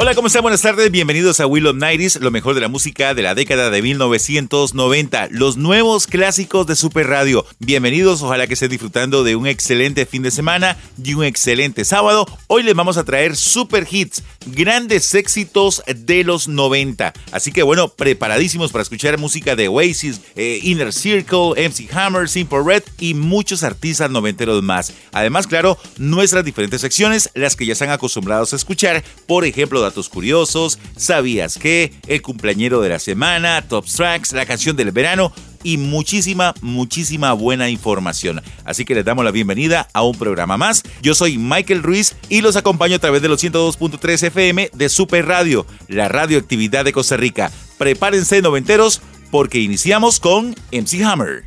Hola, ¿cómo están? Buenas tardes, bienvenidos a Will of Nighties, lo mejor de la música de la década de 1990, los nuevos clásicos de Super Radio. Bienvenidos, ojalá que estén disfrutando de un excelente fin de semana y un excelente sábado. Hoy les vamos a traer super hits, grandes éxitos de los 90. Así que bueno, preparadísimos para escuchar música de Oasis, eh, Inner Circle, MC Hammer, Simple Red y muchos artistas noventeros más. Además, claro, nuestras diferentes secciones, las que ya están acostumbrados a escuchar, por ejemplo, datos curiosos, sabías que, el cumpleañero de la semana, top tracks, la canción del verano y muchísima, muchísima buena información. Así que les damos la bienvenida a un programa más. Yo soy Michael Ruiz y los acompaño a través de los 102.3 FM de Super Radio, la radioactividad de Costa Rica. Prepárense noventeros porque iniciamos con MC Hammer.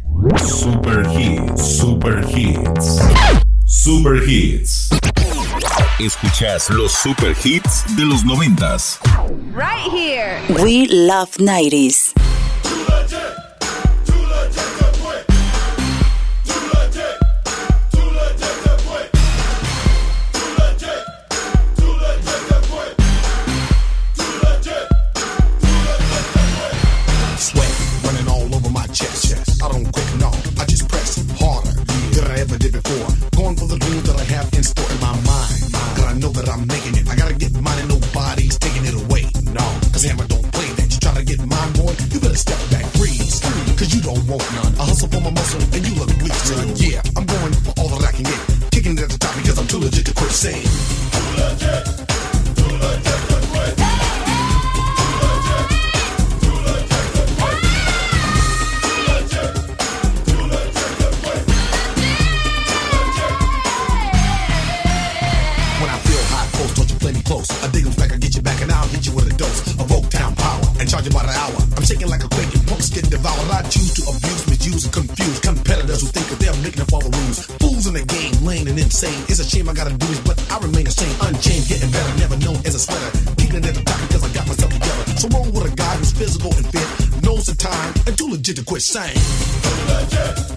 Super Hits, Super Hits, Super Hits. Escuchas los super hits de los noventas. right here. We Love 90s. woke gotta do but I remain the same, unchained, getting better, never known as a sweater. It at the top because I got myself together. So wrong with a guy who's physical and fit, knows the time, and too legit to quit saying. Step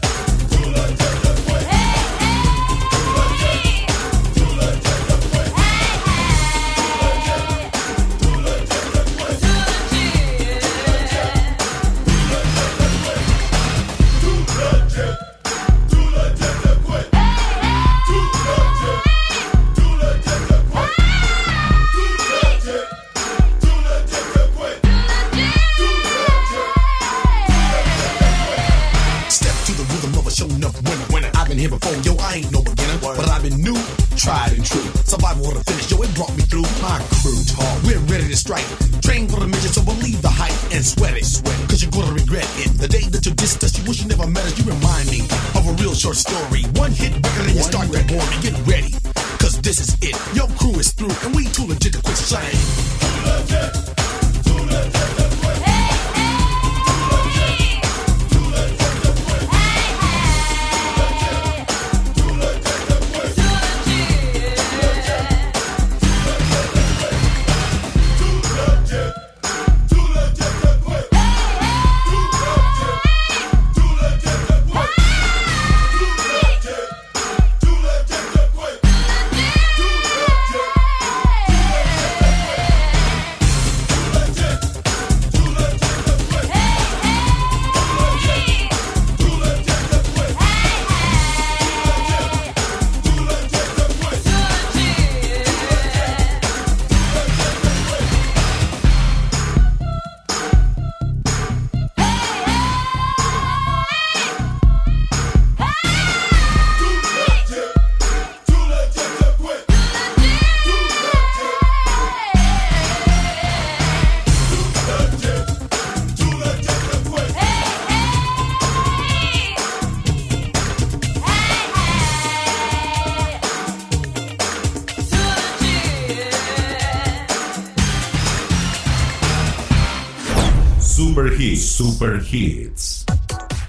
Super Hits.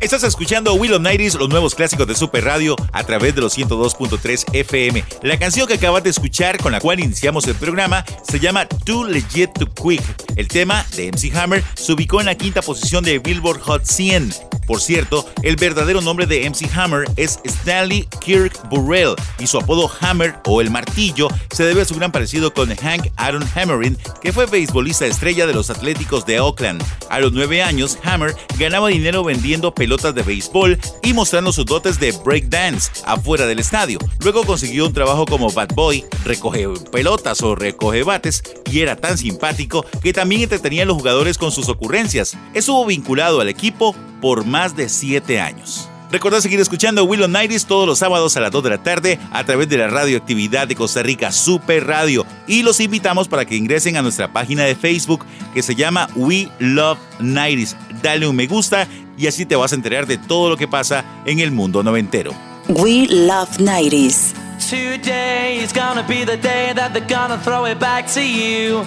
Estás escuchando Will of Nighties, los nuevos clásicos de Super Radio a través de los 102.3 FM. La canción que acabas de escuchar, con la cual iniciamos el programa, se llama Too Legit to Quick. El tema de MC Hammer se ubicó en la quinta posición de Billboard Hot 100. Por cierto, el verdadero nombre de MC Hammer es Stanley Kirk Burrell y su apodo Hammer o el martillo se debe a su gran parecido con Hank Aaron Hammerin, que fue beisbolista estrella de los Atléticos de Oakland. A los nueve años, Hammer ganaba dinero vendiendo pelotas de béisbol y mostrando sus dotes de breakdance afuera del estadio. Luego consiguió un trabajo como bad boy, recoge pelotas o recoge bates y era tan simpático que también entretenía a los jugadores con sus ocurrencias. Estuvo vinculado al equipo por más de 7 años. Recordad seguir escuchando Willow Nighties todos los sábados a las 2 de la tarde a través de la radioactividad de Costa Rica Super Radio y los invitamos para que ingresen a nuestra página de Facebook que se llama We Love Nighties. Dale un me gusta y así te vas a enterar de todo lo que pasa en el mundo noventero. We Love 90s. Today is gonna be the day that they're gonna throw it back to you.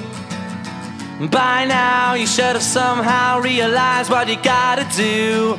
By now, you should have somehow realized what you gotta do.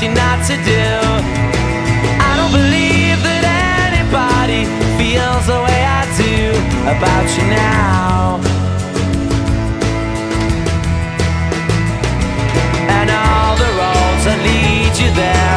Realized not to do. I don't believe that anybody feels the way I do about you now. And all the roads that lead you there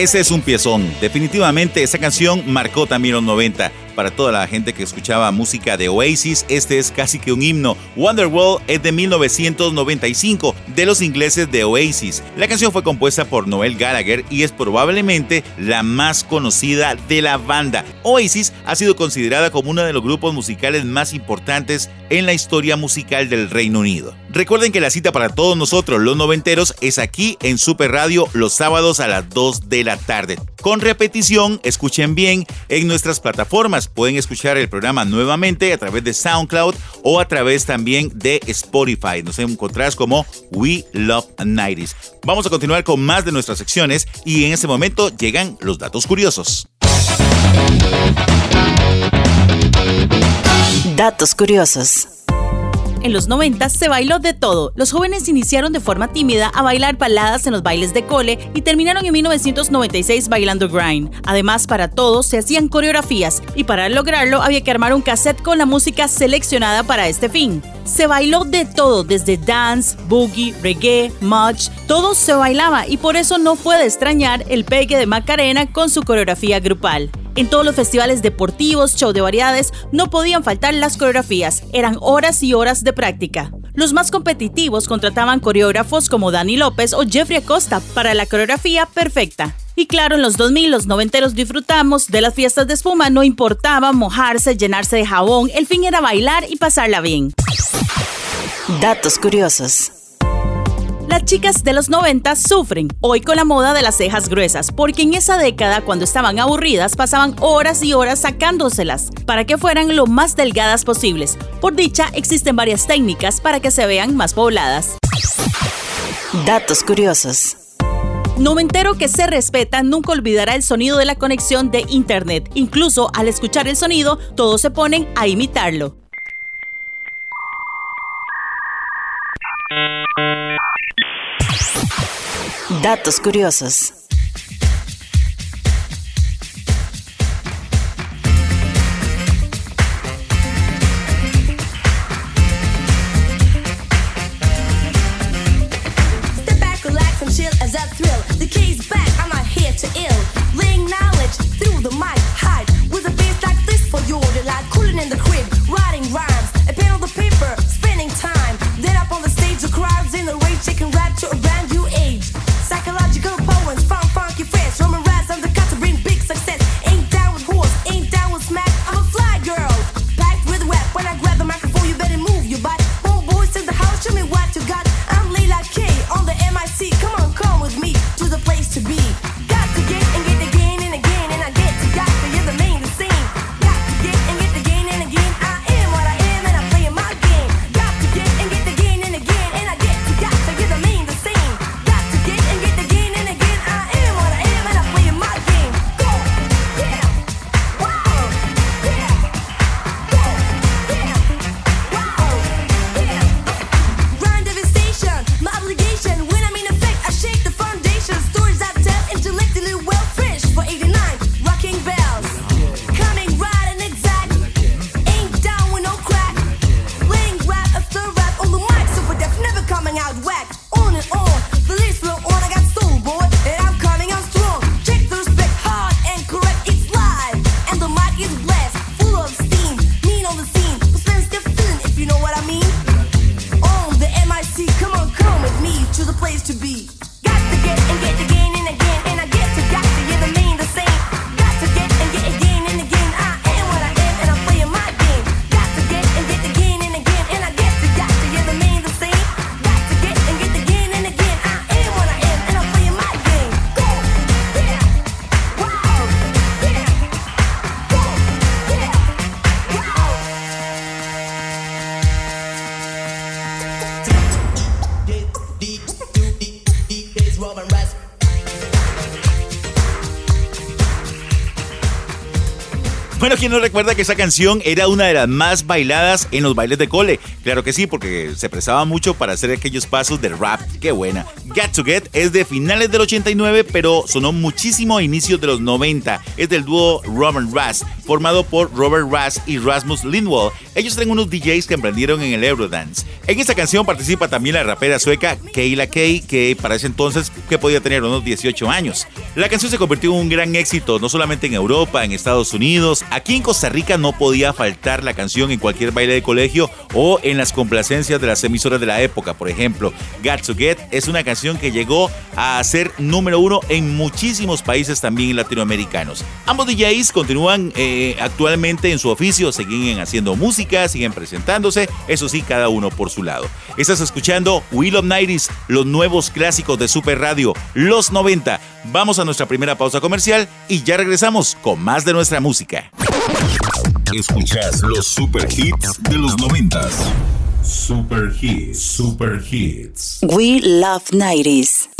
Ese es un piezón. Definitivamente esa canción marcó también los 90. Para toda la gente que escuchaba música de Oasis, este es casi que un himno. Wonderwall es de 1995, de los ingleses de Oasis. La canción fue compuesta por Noel Gallagher y es probablemente la más conocida de la banda. Oasis ha sido considerada como uno de los grupos musicales más importantes en la historia musical del Reino Unido. Recuerden que la cita para todos nosotros, los noventeros, es aquí en Super Radio los sábados a las 2 de la tarde. Con repetición, escuchen bien, en nuestras plataformas pueden escuchar el programa nuevamente a través de SoundCloud o a través también de Spotify. Nos encontrarás como We Love 90s. Vamos a continuar con más de nuestras secciones y en este momento llegan los datos curiosos. Datos curiosos. En los 90 se bailó de todo. Los jóvenes iniciaron de forma tímida a bailar baladas en los bailes de cole y terminaron en 1996 bailando grind. Además, para todos se hacían coreografías y para lograrlo había que armar un cassette con la música seleccionada para este fin. Se bailó de todo, desde dance, boogie, reggae, much, todo se bailaba y por eso no fue de extrañar el pegue de Macarena con su coreografía grupal. En todos los festivales deportivos, show de variedades, no podían faltar las coreografías, eran horas y horas de práctica. Los más competitivos contrataban coreógrafos como Dani López o Jeffrey Acosta para la coreografía perfecta. Y claro, en los 2000 los noventeros disfrutamos de las fiestas de espuma, no importaba mojarse, llenarse de jabón, el fin era bailar y pasarla bien. Datos curiosos. Las chicas de los 90 sufren hoy con la moda de las cejas gruesas, porque en esa década, cuando estaban aburridas, pasaban horas y horas sacándoselas para que fueran lo más delgadas posibles. Por dicha, existen varias técnicas para que se vean más pobladas. Datos curiosos. Noventero que se respeta nunca olvidará el sonido de la conexión de Internet. Incluso al escuchar el sonido, todos se ponen a imitarlo. Datos curiosos. Bueno, ¿quién no recuerda que esa canción era una de las más bailadas en los bailes de cole? Claro que sí, porque se prestaba mucho para hacer aquellos pasos de rap. ¡Qué buena! Get to Get es de finales del 89, pero sonó muchísimo a inicios de los 90. Es del dúo Robert Rass, formado por Robert Rass y Rasmus Lindwall. Ellos eran unos DJs que emprendieron en el Eurodance. En esta canción participa también la rapera sueca Kayla Kay, que para ese entonces que podía tener unos 18 años. La canción se convirtió en un gran éxito, no solamente en Europa, en Estados Unidos, Aquí en Costa Rica no podía faltar la canción en cualquier baile de colegio o en las complacencias de las emisoras de la época. Por ejemplo, Got to Get es una canción que llegó a ser número uno en muchísimos países también latinoamericanos. Ambos DJs continúan eh, actualmente en su oficio, siguen haciendo música, siguen presentándose, eso sí, cada uno por su lado. Estás escuchando Will of Nighties, los nuevos clásicos de Super Radio, los 90. Vamos a nuestra primera pausa comercial y ya regresamos con más de nuestra música. Escuchas los super hits de los 90. Super hits, super hits. We love 90s.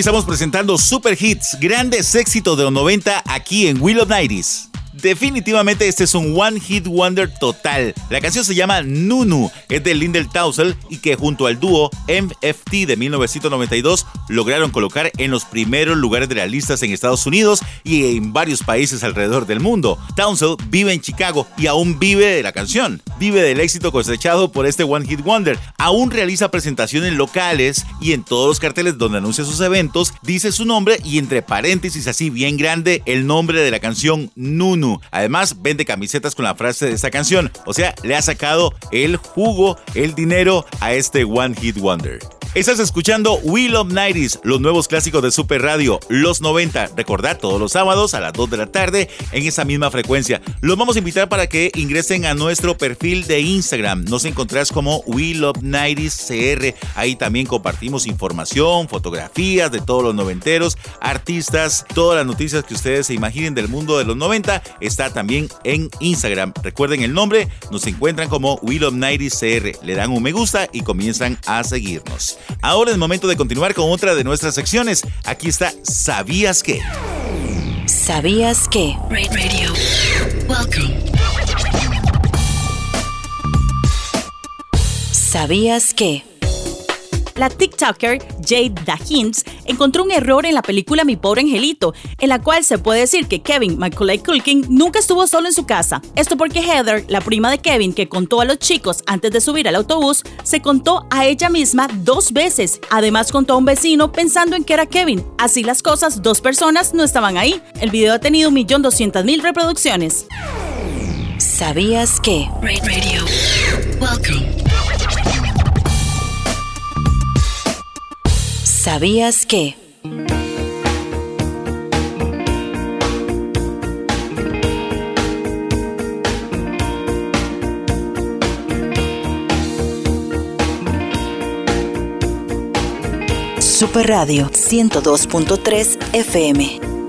Estamos presentando super hits, grandes éxitos de los 90 aquí en Will of Nighties. Definitivamente este es un One Hit Wonder total. La canción se llama Nunu, es de Lindel Tausel y que junto al dúo MFT de 1992 lograron colocar en los primeros lugares de las listas en Estados Unidos y en varios países alrededor del mundo. Townsend vive en Chicago y aún vive de la canción, vive del éxito cosechado por este One Hit Wonder. Aún realiza presentaciones locales y en todos los carteles donde anuncia sus eventos dice su nombre y entre paréntesis así bien grande el nombre de la canción Nunu. Además, vende camisetas con la frase de esta canción. O sea, le ha sacado el jugo, el dinero a este One Hit Wonder. Estás escuchando Will of Nighties, los nuevos clásicos de Super Radio, los 90. Recordad todos los sábados a las 2 de la tarde en esa misma frecuencia. Los vamos a invitar para que ingresen a nuestro perfil de Instagram. Nos encontrás como Will of Nighties CR. Ahí también compartimos información, fotografías de todos los noventeros, artistas, todas las noticias que ustedes se imaginen del mundo de los 90. Está también en Instagram. Recuerden el nombre, nos encuentran como Will of Nighties CR. Le dan un me gusta y comienzan a seguirnos. Ahora es momento de continuar con otra de nuestras secciones. Aquí está ¿Sabías qué? ¿Sabías que? Radio. Welcome. ¿Sabías que? La TikToker Jade Dahins encontró un error en la película Mi pobre angelito, en la cual se puede decir que Kevin Macaulay Culkin nunca estuvo solo en su casa. Esto porque Heather, la prima de Kevin que contó a los chicos antes de subir al autobús, se contó a ella misma dos veces. Además contó a un vecino pensando en que era Kevin. Así las cosas, dos personas no estaban ahí. El video ha tenido 1.200.000 reproducciones. ¿Sabías que? Radio. Welcome. ¿Sabías que? Super Radio 102.3 FM.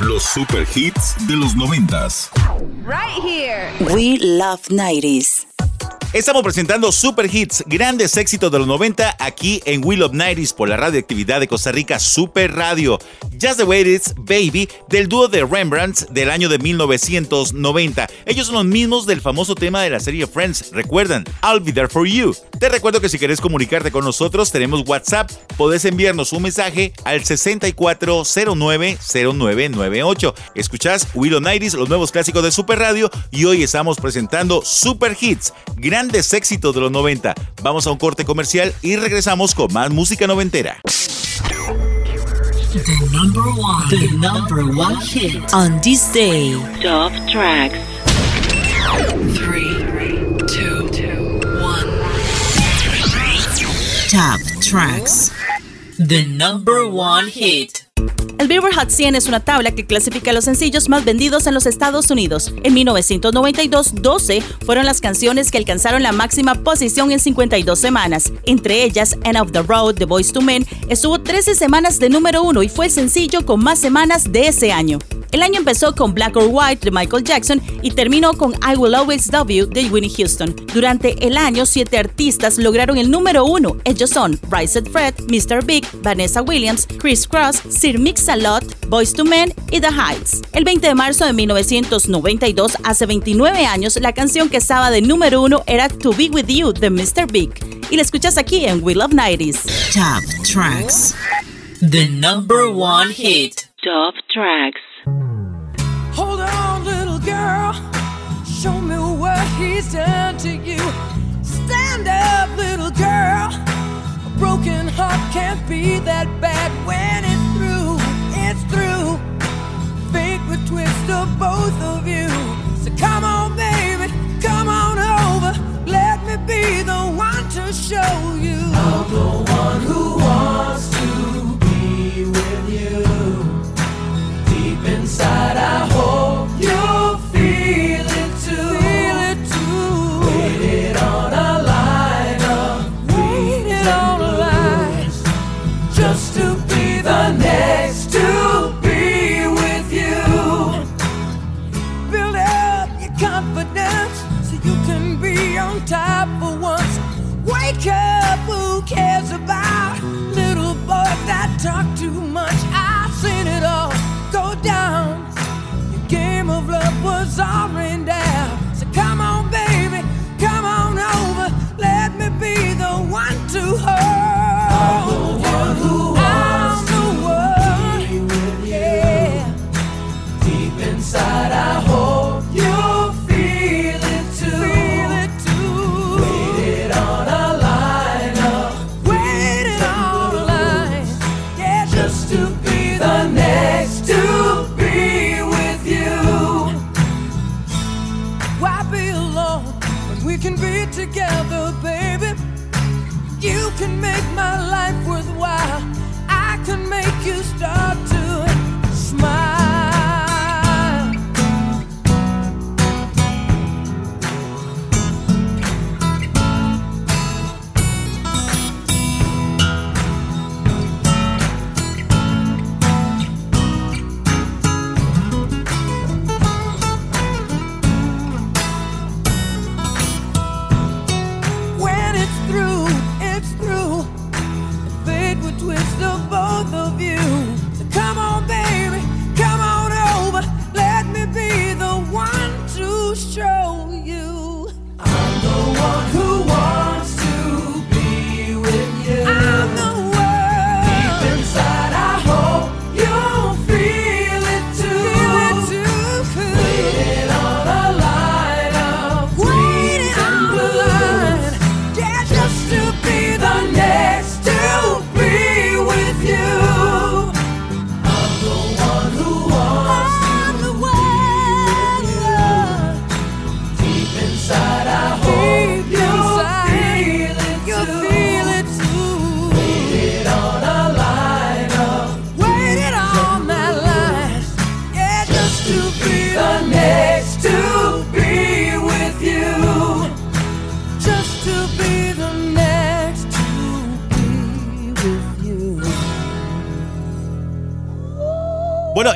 Los super hits de los noventas. Right here. We love 90s. Estamos presentando super hits, grandes éxitos de los 90 aquí en Will of Nighties por la radioactividad de Costa Rica Super Radio. Just the Way It's Baby del dúo de Rembrandt del año de 1990. Ellos son los mismos del famoso tema de la serie Friends. Recuerdan, I'll be there for you. Te recuerdo que si quieres comunicarte con nosotros tenemos WhatsApp. Podés enviarnos un mensaje al 64090998. Escuchás Will of Nighties, los nuevos clásicos de Super Radio y hoy estamos presentando Super Hits grandes éxitos de los 90. Vamos a un corte comercial y regresamos con más música noventera. The number one, the number one hit On this day. Top tracks. Three, two, one. Top tracks. The number one hit. El Billboard Hot 100 es una tabla que clasifica los sencillos más vendidos en los Estados Unidos. En 1992, 12 fueron las canciones que alcanzaron la máxima posición en 52 semanas. Entre ellas, End of the Road de Boys to Men estuvo 13 semanas de número 1 y fue el sencillo con más semanas de ese año. El año empezó con Black or White de Michael Jackson y terminó con I Will Always Love You de Winnie Houston. Durante el año, siete artistas lograron el número uno. Ellos son Rise Fred, Mr. Big, Vanessa Williams, Chris Cross, Sir Mix-a-Lot, Boys to Men y The Heights. El 20 de marzo de 1992, hace 29 años, la canción que estaba de número uno era To Be With You de Mr. Big. Y la escuchas aquí en We Love 90s. Top tracks. The number one hit. Top tracks. Hold on, little girl. Show me what he's done to you. Stand up, little girl. A broken heart can't be that bad when it's through. It's through. Fate would twist of both of you. So come on, baby, come on over. Let me be the one to show you. I'm the one who wants inside, I hope you feel it too. Feel it too. Waited on a line of waited on a line just to be the next to be with you. Build up your confidence so you can be on top for once. Wake up, who cares about?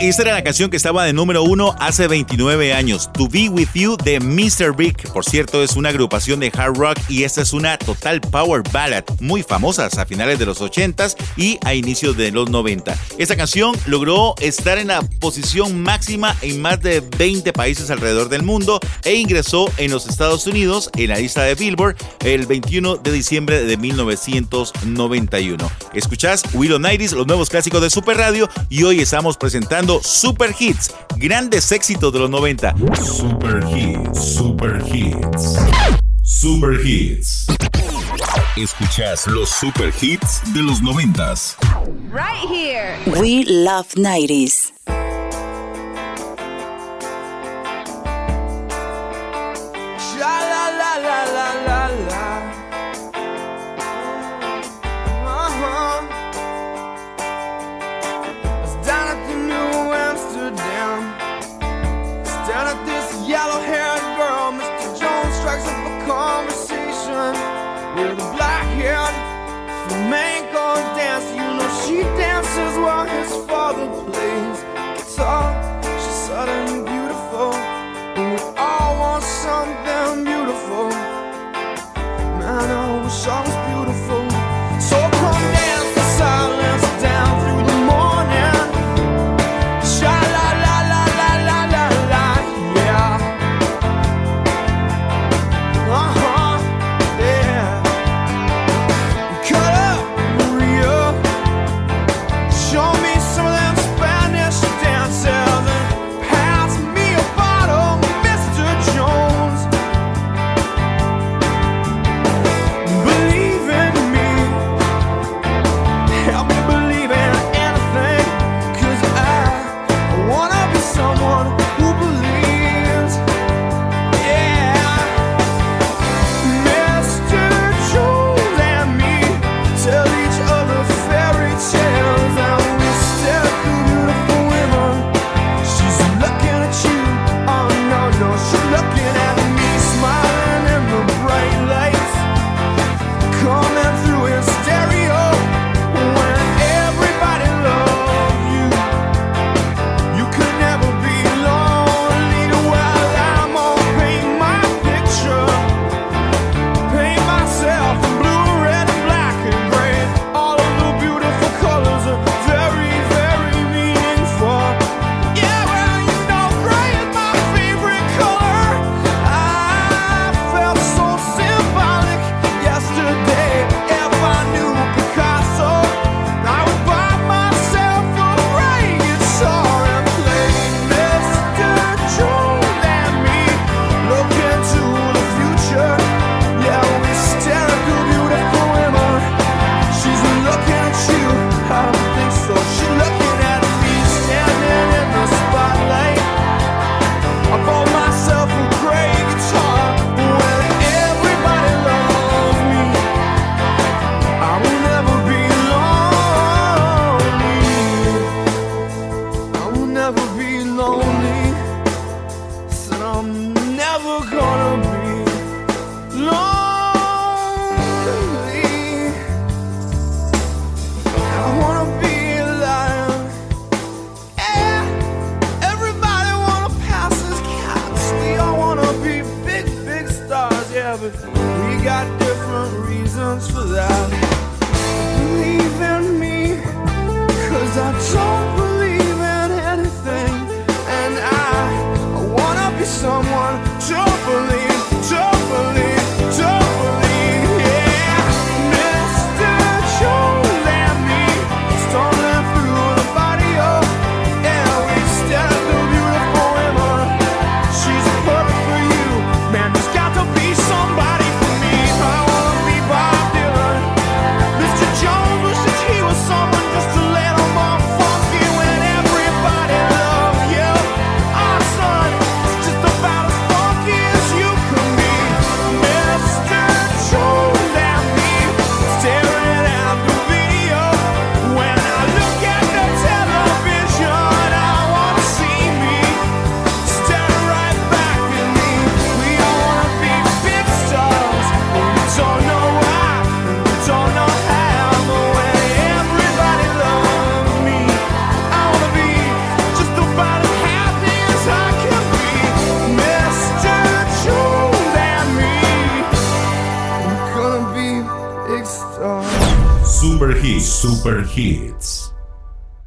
esta era la canción que estaba de número uno hace 29 años, To Be With You de Mr. Big. Por cierto, es una agrupación de hard rock y esta es una total power ballad, muy famosas a finales de los 80s y a inicios de los 90. Esta canción logró estar en la posición máxima en más de 20 países alrededor del mundo e ingresó en los Estados Unidos en la lista de Billboard el 21 de diciembre de 1991. Escuchás Willow Nighties, los nuevos clásicos de Super Radio y hoy estamos presentando Super Hits, grandes éxitos de los 90. Super Hits, Super Hits, Super Hits. Escuchas los Super Hits de los 90. Right here. We love 90s.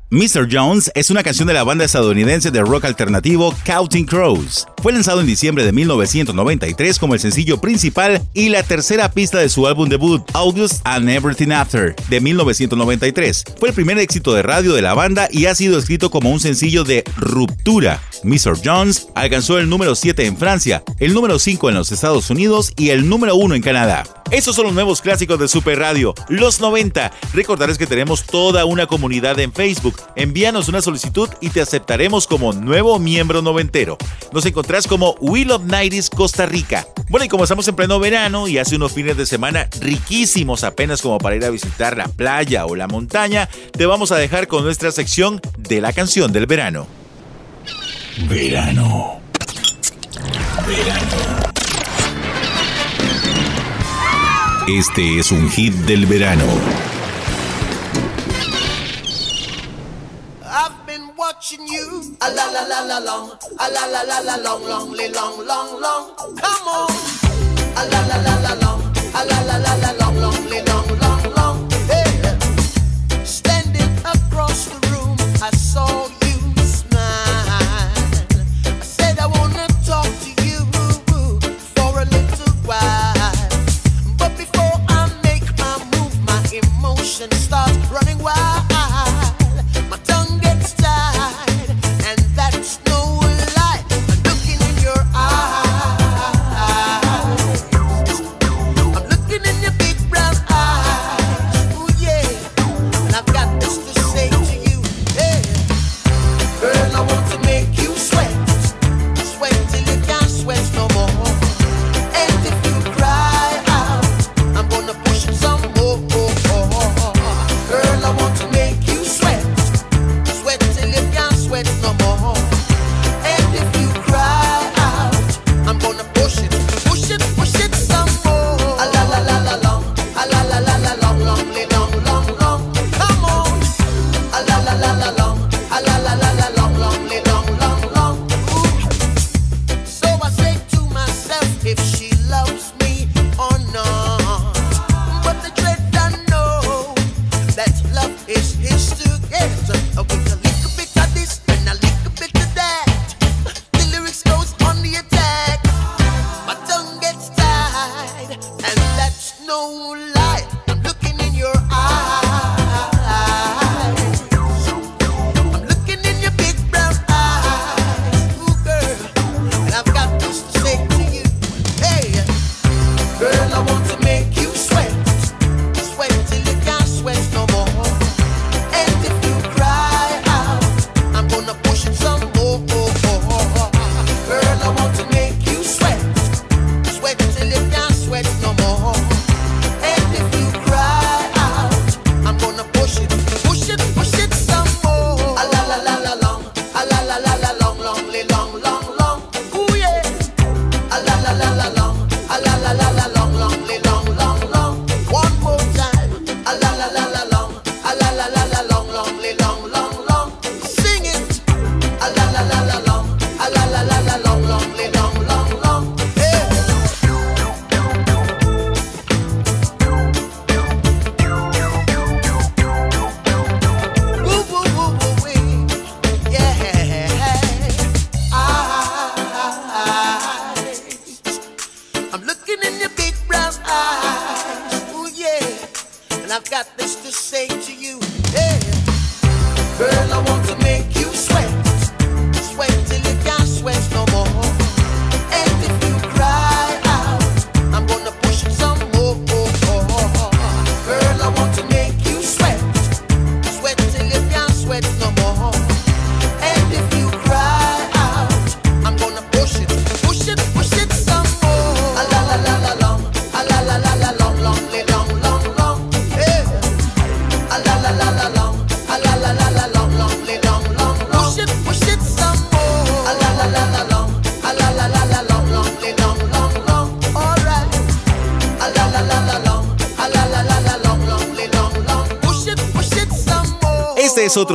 Mr. Jones es una canción de la banda estadounidense de rock alternativo Counting Crows. Fue lanzado en diciembre de 1993 como el sencillo principal y la tercera pista de su álbum debut, August and Everything After, de 1993. Fue el primer éxito de radio de la banda y ha sido escrito como un sencillo de ruptura. Mr. Jones alcanzó el número 7 en Francia, el número 5 en los Estados Unidos y el número 1 en Canadá. Estos son los nuevos clásicos de Super Radio, los 90. Recordarles que tenemos toda una comunidad en Facebook. Envíanos una solicitud y te aceptaremos como nuevo miembro noventero. Nos encontrás como Will of Nighties Costa Rica. Bueno, y como estamos en pleno verano y hace unos fines de semana riquísimos apenas como para ir a visitar la playa o la montaña, te vamos a dejar con nuestra sección de la canción del verano. Verano. Verano. Este es un hit del verano. Watching you. A la la la la long. A la la la la long, long, long, long, long. Come on. A la la la la long. A la la la la long, long, long, long, long. Hey. Standing across the room, I saw you smile. I said I wanna talk to you for a little while. But before I make my move, my emotions start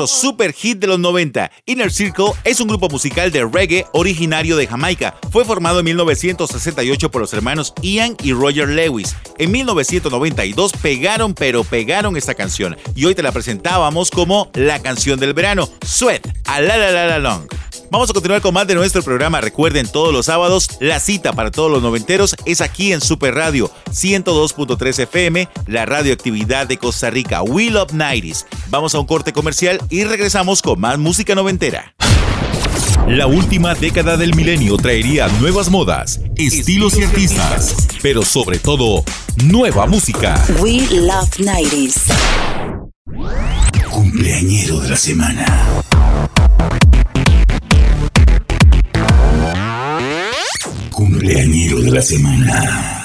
super hit de los 90. Inner Circle es un grupo musical de reggae originario de Jamaica. Fue formado en 1968 por los hermanos Ian y Roger Lewis. En 1992 pegaron pero pegaron esta canción y hoy te la presentábamos como la canción del verano, Sweat, a la la la la long. Vamos a continuar con más de nuestro programa. Recuerden, todos los sábados, la cita para todos los noventeros es aquí en Super Radio 102.3 FM, la radioactividad de Costa Rica, We Love 90s. Vamos a un corte comercial y regresamos con más música noventera. La última década del milenio traería nuevas modas, estilos y artistas, pero sobre todo, nueva música. We love 90s. Cumpleañero de la semana. Cumpleañero de la semana.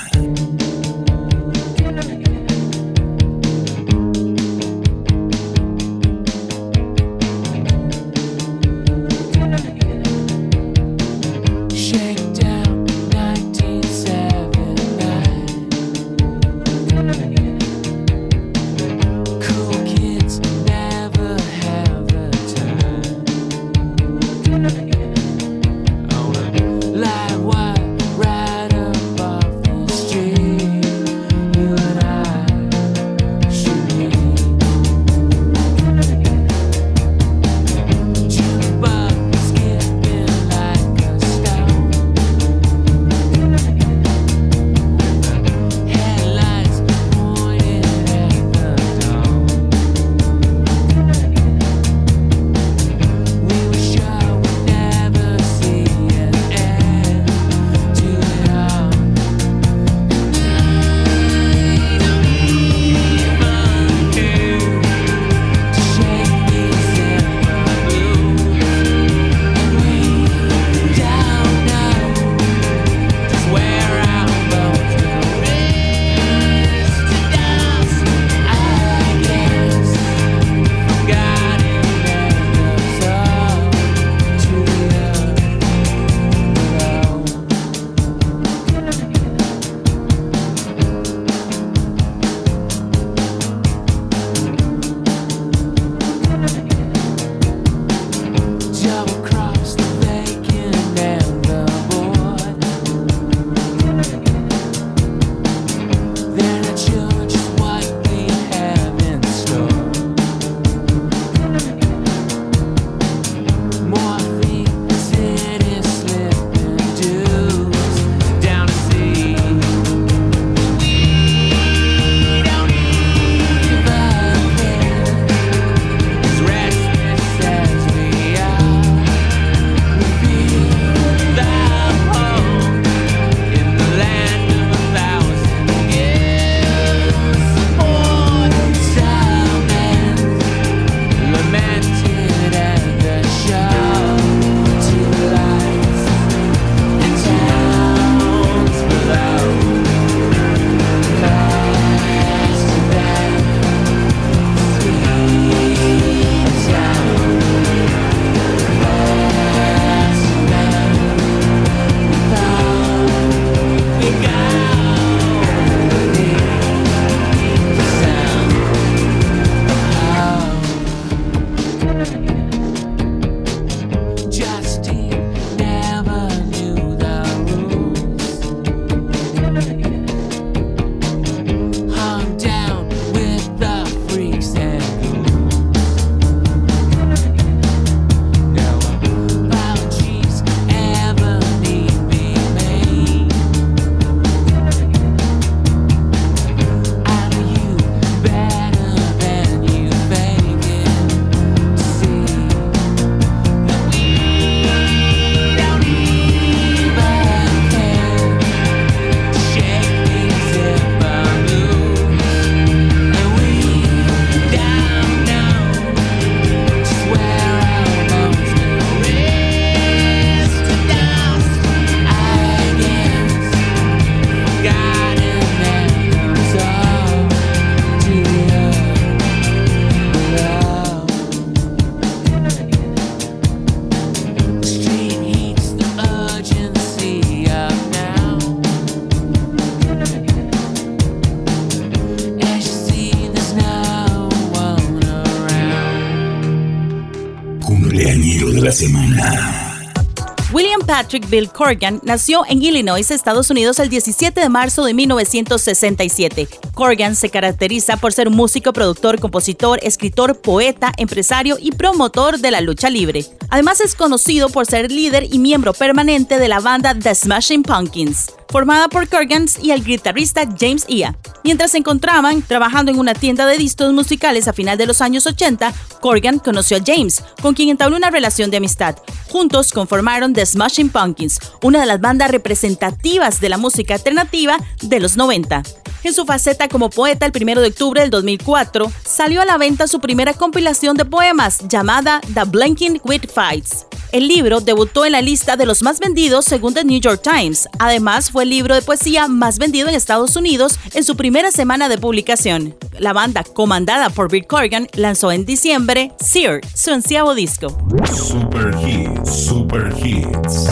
Patrick Bill Corgan nació en Illinois, Estados Unidos, el 17 de marzo de 1967. Corgan se caracteriza por ser músico, productor, compositor, escritor, poeta, empresario y promotor de la lucha libre. Además es conocido por ser líder y miembro permanente de la banda The Smashing Pumpkins formada por Corgans y el guitarrista James Ia. Mientras se encontraban trabajando en una tienda de discos musicales a final de los años 80, Corgan conoció a James, con quien entabló una relación de amistad. Juntos conformaron The Smashing Pumpkins, una de las bandas representativas de la música alternativa de los 90. En su faceta como poeta, el 1 de octubre del 2004, salió a la venta su primera compilación de poemas llamada The Blinking With Fights. El libro debutó en la lista de los más vendidos según The New York Times. Además, fue el libro de poesía más vendido en Estados Unidos en su primera semana de publicación. La banda, comandada por Bill Corgan, lanzó en diciembre Sear, su onceavo disco. Super Hits, Super Hits.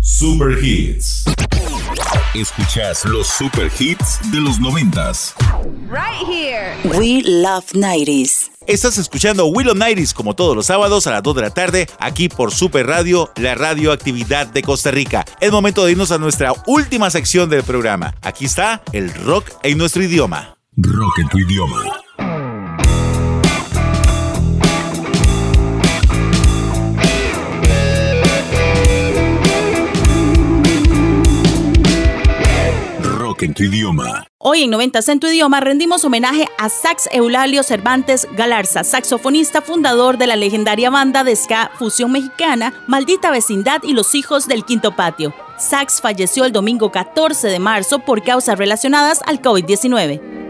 Super Hits. Escuchas los super hits de los noventas. Right here. We love 90s. Estás escuchando Willow Nighties como todos los sábados a las 2 de la tarde aquí por Super Radio, la radioactividad de Costa Rica. Es momento de irnos a nuestra última sección del programa. Aquí está el rock en nuestro idioma. Rock en tu idioma. Hoy en 90 en tu idioma rendimos homenaje a Sax Eulalio Cervantes Galarza, saxofonista fundador de la legendaria banda de ska fusión mexicana Maldita Vecindad y los Hijos del Quinto Patio. Sax falleció el domingo 14 de marzo por causas relacionadas al COVID-19.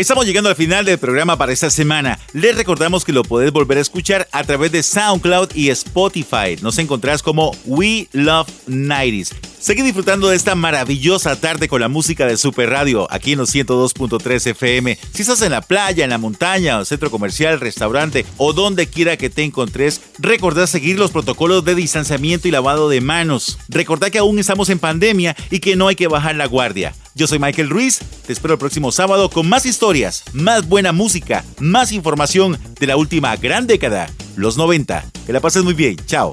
Estamos llegando al final del programa para esta semana. Les recordamos que lo podés volver a escuchar a través de SoundCloud y Spotify. Nos encontrás como We Love 90s. Seguí disfrutando de esta maravillosa tarde con la música de Super Radio aquí en los 102.3 FM. Si estás en la playa, en la montaña, o centro comercial, restaurante o donde quiera que te encontres, recordá seguir los protocolos de distanciamiento y lavado de manos. Recordá que aún estamos en pandemia y que no hay que bajar la guardia. Yo soy Michael Ruiz, te espero el próximo sábado con más historias, más buena música, más información de la última gran década, los 90. Que la pases muy bien, chao.